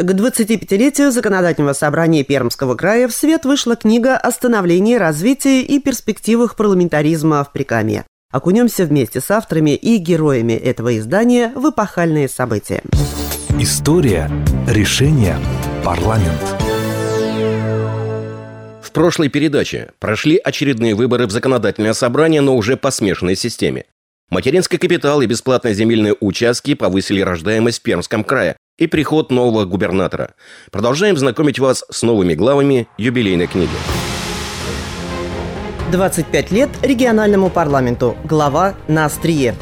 К 25-летию законодательного собрания Пермского края в свет вышла книга о становлении, развитии и перспективах парламентаризма в Прикамье. Окунемся вместе с авторами и героями этого издания в эпохальные события. История, решение, парламент. В прошлой передаче прошли очередные выборы в законодательное собрание, но уже по смешанной системе. Материнский капитал и бесплатные земельные участки повысили рождаемость в Пермском крае и приход нового губернатора. Продолжаем знакомить вас с новыми главами юбилейной книги. 25 лет региональному парламенту. Глава на острие.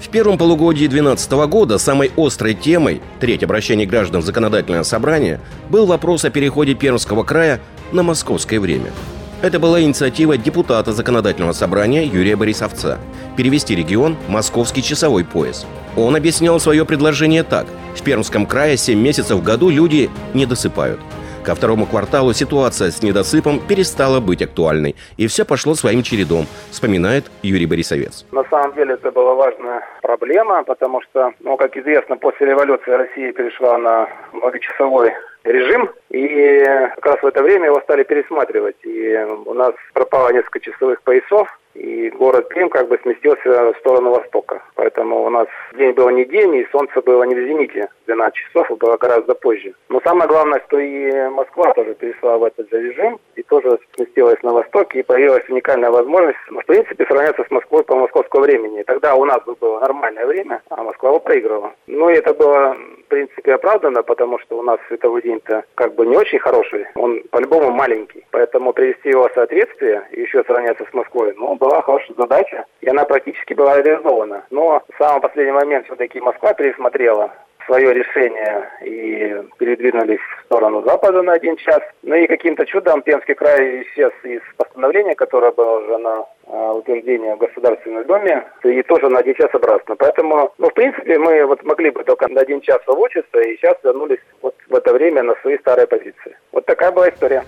В первом полугодии 2012 года самой острой темой, третье обращение граждан в законодательное собрание, был вопрос о переходе Пермского края на московское время – это была инициатива депутата законодательного собрания Юрия Борисовца – перевести регион в московский часовой пояс. Он объяснял свое предложение так. В Пермском крае 7 месяцев в году люди не досыпают. Ко второму кварталу ситуация с недосыпом перестала быть актуальной, и все пошло своим чередом, вспоминает Юрий Борисовец. На самом деле это была важная проблема, потому что, ну, как известно, после революции Россия перешла на многочасовой режим, и как раз в это время его стали пересматривать. И у нас пропало несколько часовых поясов, и город Крым как бы сместился в сторону востока. Поэтому у нас день был не день, и солнце было не в зените 12 часов, было гораздо позже. Но самое главное, что и Москва тоже перешла в этот же режим, и тоже сместилась на восток, и появилась уникальная возможность, ну, в принципе, сравняться с Москвой по московскому времени. И тогда у нас было нормальное время, а Москва его проигрывала. Ну и это было, в принципе, оправдано, потому что у нас световой день-то как бы не очень хороший, он по-любому маленький. Поэтому привести его в соответствие еще сравняться с Москвой, ну, была хорошая задача, и она практически была реализована. Но в самый последний момент все-таки Москва пересмотрела свое решение и передвинулись в сторону запада на один час. Ну и каким-то чудом Пермский край исчез из постановления, которое было уже на а, утверждение в Государственном Доме, и тоже на один час обратно. Поэтому, ну, в принципе, мы вот могли бы только на один час получиться, и сейчас вернулись вот в это время на свои старые позиции. Вот такая была история.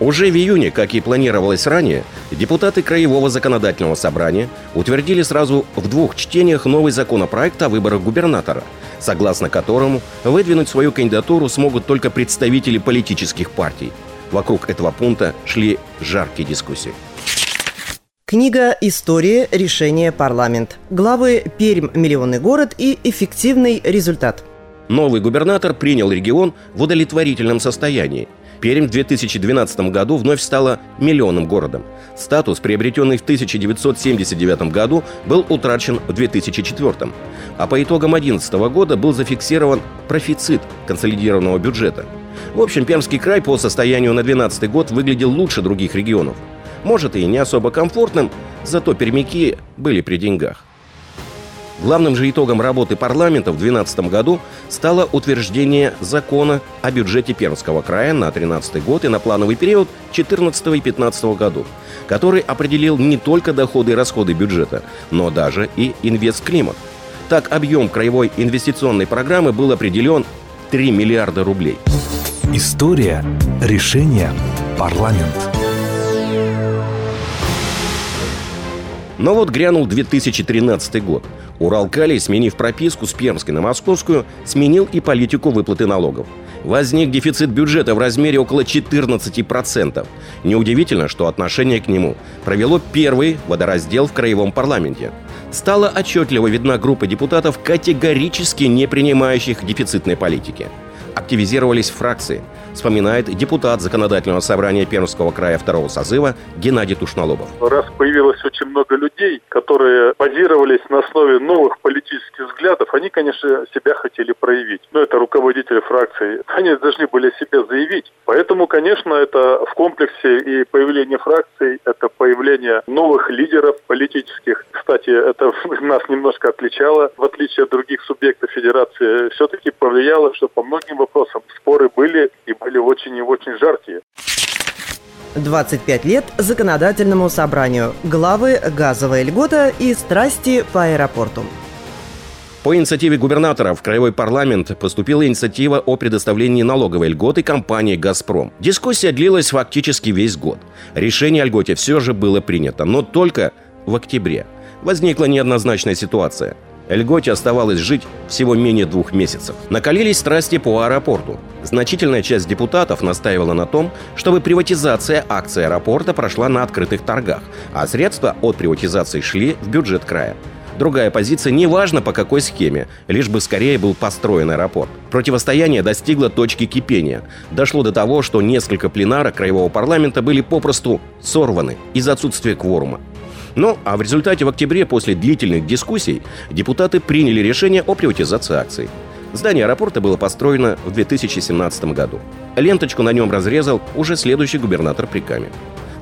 Уже в июне, как и планировалось ранее, депутаты Краевого законодательного собрания утвердили сразу в двух чтениях новый законопроект о выборах губернатора, согласно которому выдвинуть свою кандидатуру смогут только представители политических партий. Вокруг этого пункта шли жаркие дискуссии. Книга «История. Решение. Парламент». Главы «Пермь. Миллионный город» и «Эффективный результат». Новый губернатор принял регион в удовлетворительном состоянии – Пермь в 2012 году вновь стала миллионным городом. Статус, приобретенный в 1979 году, был утрачен в 2004. А по итогам 2011 года был зафиксирован профицит консолидированного бюджета. В общем, Пермский край по состоянию на 2012 год выглядел лучше других регионов. Может и не особо комфортным, зато пермяки были при деньгах. Главным же итогом работы парламента в 2012 году стало утверждение закона о бюджете Пермского края на 2013 год и на плановый период 2014 и 2015 году, который определил не только доходы и расходы бюджета, но даже и инвестклимат. Так, объем краевой инвестиционной программы был определен 3 миллиарда рублей. История, решение, парламент. Но вот грянул 2013 год – Уралкалий, сменив прописку с Пермской на Московскую, сменил и политику выплаты налогов. Возник дефицит бюджета в размере около 14%. Неудивительно, что отношение к нему провело первый водораздел в краевом парламенте. Стала отчетливо видна группа депутатов, категорически не принимающих дефицитной политики. Активизировались фракции – вспоминает депутат Законодательного собрания Пермского края второго созыва Геннадий Тушнолобов. Раз появилось очень много людей, которые базировались на основе новых политических взглядов, они, конечно, себя хотели проявить. Но это руководители фракций. Они должны были себя заявить. Поэтому, конечно, это в комплексе и появление фракций, это появление новых лидеров политических. Кстати, это нас немножко отличало, в отличие от других субъектов федерации, все-таки повлияло, что по многим вопросам споры были и были очень и очень жаркие. 25 лет законодательному собранию. Главы «Газовая льгота» и «Страсти по аэропорту». По инициативе губернатора в Краевой парламент поступила инициатива о предоставлении налоговой льготы компании «Газпром». Дискуссия длилась фактически весь год. Решение о льготе все же было принято, но только в октябре. Возникла неоднозначная ситуация – Льготе оставалось жить всего менее двух месяцев. Накалились страсти по аэропорту. Значительная часть депутатов настаивала на том, чтобы приватизация акций аэропорта прошла на открытых торгах, а средства от приватизации шли в бюджет края. Другая позиция, неважно по какой схеме, лишь бы скорее был построен аэропорт. Противостояние достигло точки кипения. Дошло до того, что несколько пленарок Краевого парламента были попросту сорваны из-за отсутствия кворума. Ну, а в результате в октябре после длительных дискуссий депутаты приняли решение о приватизации акций. Здание аэропорта было построено в 2017 году. Ленточку на нем разрезал уже следующий губернатор Приками.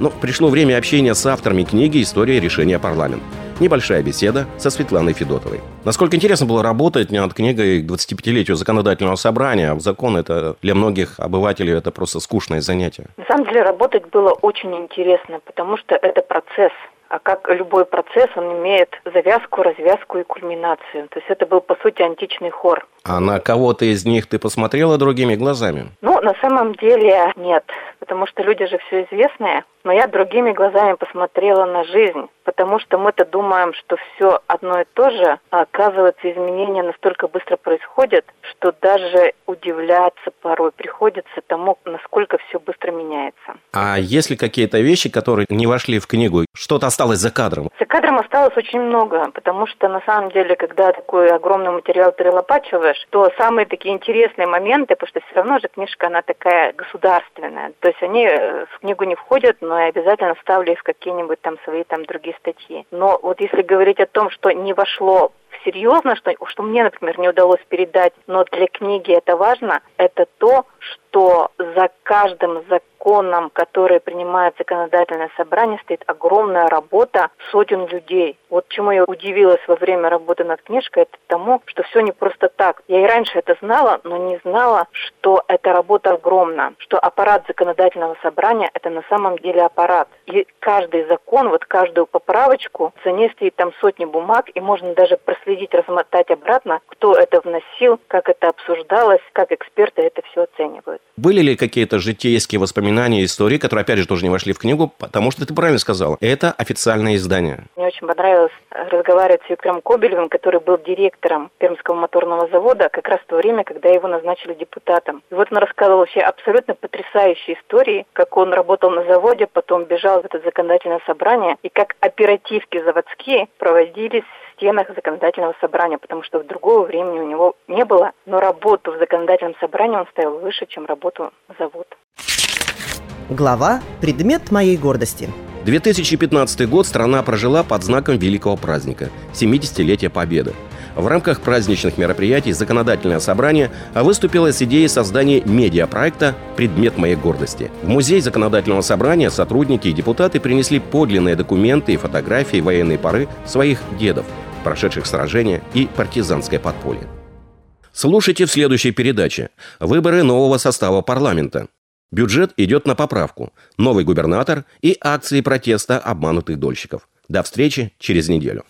Но пришло время общения с авторами книги «История решения парламента». Небольшая беседа со Светланой Федотовой. Насколько интересно было работать над книгой к 25-летию законодательного собрания. Закон это для многих обывателей это просто скучное занятие. На самом деле работать было очень интересно, потому что это процесс а как любой процесс, он имеет завязку, развязку и кульминацию. То есть это был, по сути, античный хор. А на кого-то из них ты посмотрела другими глазами? Ну, на самом деле нет, потому что люди же все известные. Но я другими глазами посмотрела на жизнь, потому что мы-то думаем, что все одно и то же, а оказывается изменения настолько быстро происходят, что даже удивляться порой приходится тому, насколько все быстро меняется. А есть ли какие-то вещи, которые не вошли в книгу? Что-то осталось за кадром? За кадром осталось очень много, потому что на самом деле, когда такой огромный материал перелопачиваешь, то самые такие интересные моменты, потому что все равно же книжка, она такая государственная. То есть они э, в книгу не входят, но я обязательно ставлю их в какие-нибудь там свои там другие статьи. Но вот если говорить о том, что не вошло серьезно, что, что мне, например, не удалось передать, но для книги это важно, это то, что за каждым законом, который принимает законодательное собрание, стоит огромная работа сотен людей. Вот чему я удивилась во время работы над книжкой, это тому, что все не просто так. Я и раньше это знала, но не знала, что эта работа огромна, что аппарат законодательного собрания – это на самом деле аппарат. И каждый закон, вот каждую поправочку, за ней стоит там сотни бумаг, и можно даже проследить, размотать обратно, кто это вносил, как это обсуждалось, как эксперты это все оценивают. Были ли какие-то житейские воспоминания, истории, которые, опять же, тоже не вошли в книгу, потому что ты правильно сказала, это официальное издание. Мне очень понравилось разговаривать с Виктором Кобелевым, который был директором Пермского моторного завода как раз в то время, когда его назначили депутатом. И вот он рассказывал вообще абсолютно потрясающие истории, как он работал на заводе, потом бежал в это законодательное собрание, и как оперативки заводские проводились стенах законодательного собрания, потому что другого времени у него не было, но работу в законодательном собрании он ставил выше, чем работу завод. Глава «Предмет моей гордости». 2015 год страна прожила под знаком великого праздника – 70-летия Победы. В рамках праздничных мероприятий законодательное собрание выступило с идеей создания медиапроекта «Предмет моей гордости». В музей законодательного собрания сотрудники и депутаты принесли подлинные документы и фотографии военной поры своих дедов, прошедших сражения и партизанское подполье. Слушайте в следующей передаче «Выборы нового состава парламента». Бюджет идет на поправку. Новый губернатор и акции протеста обманутых дольщиков. До встречи через неделю.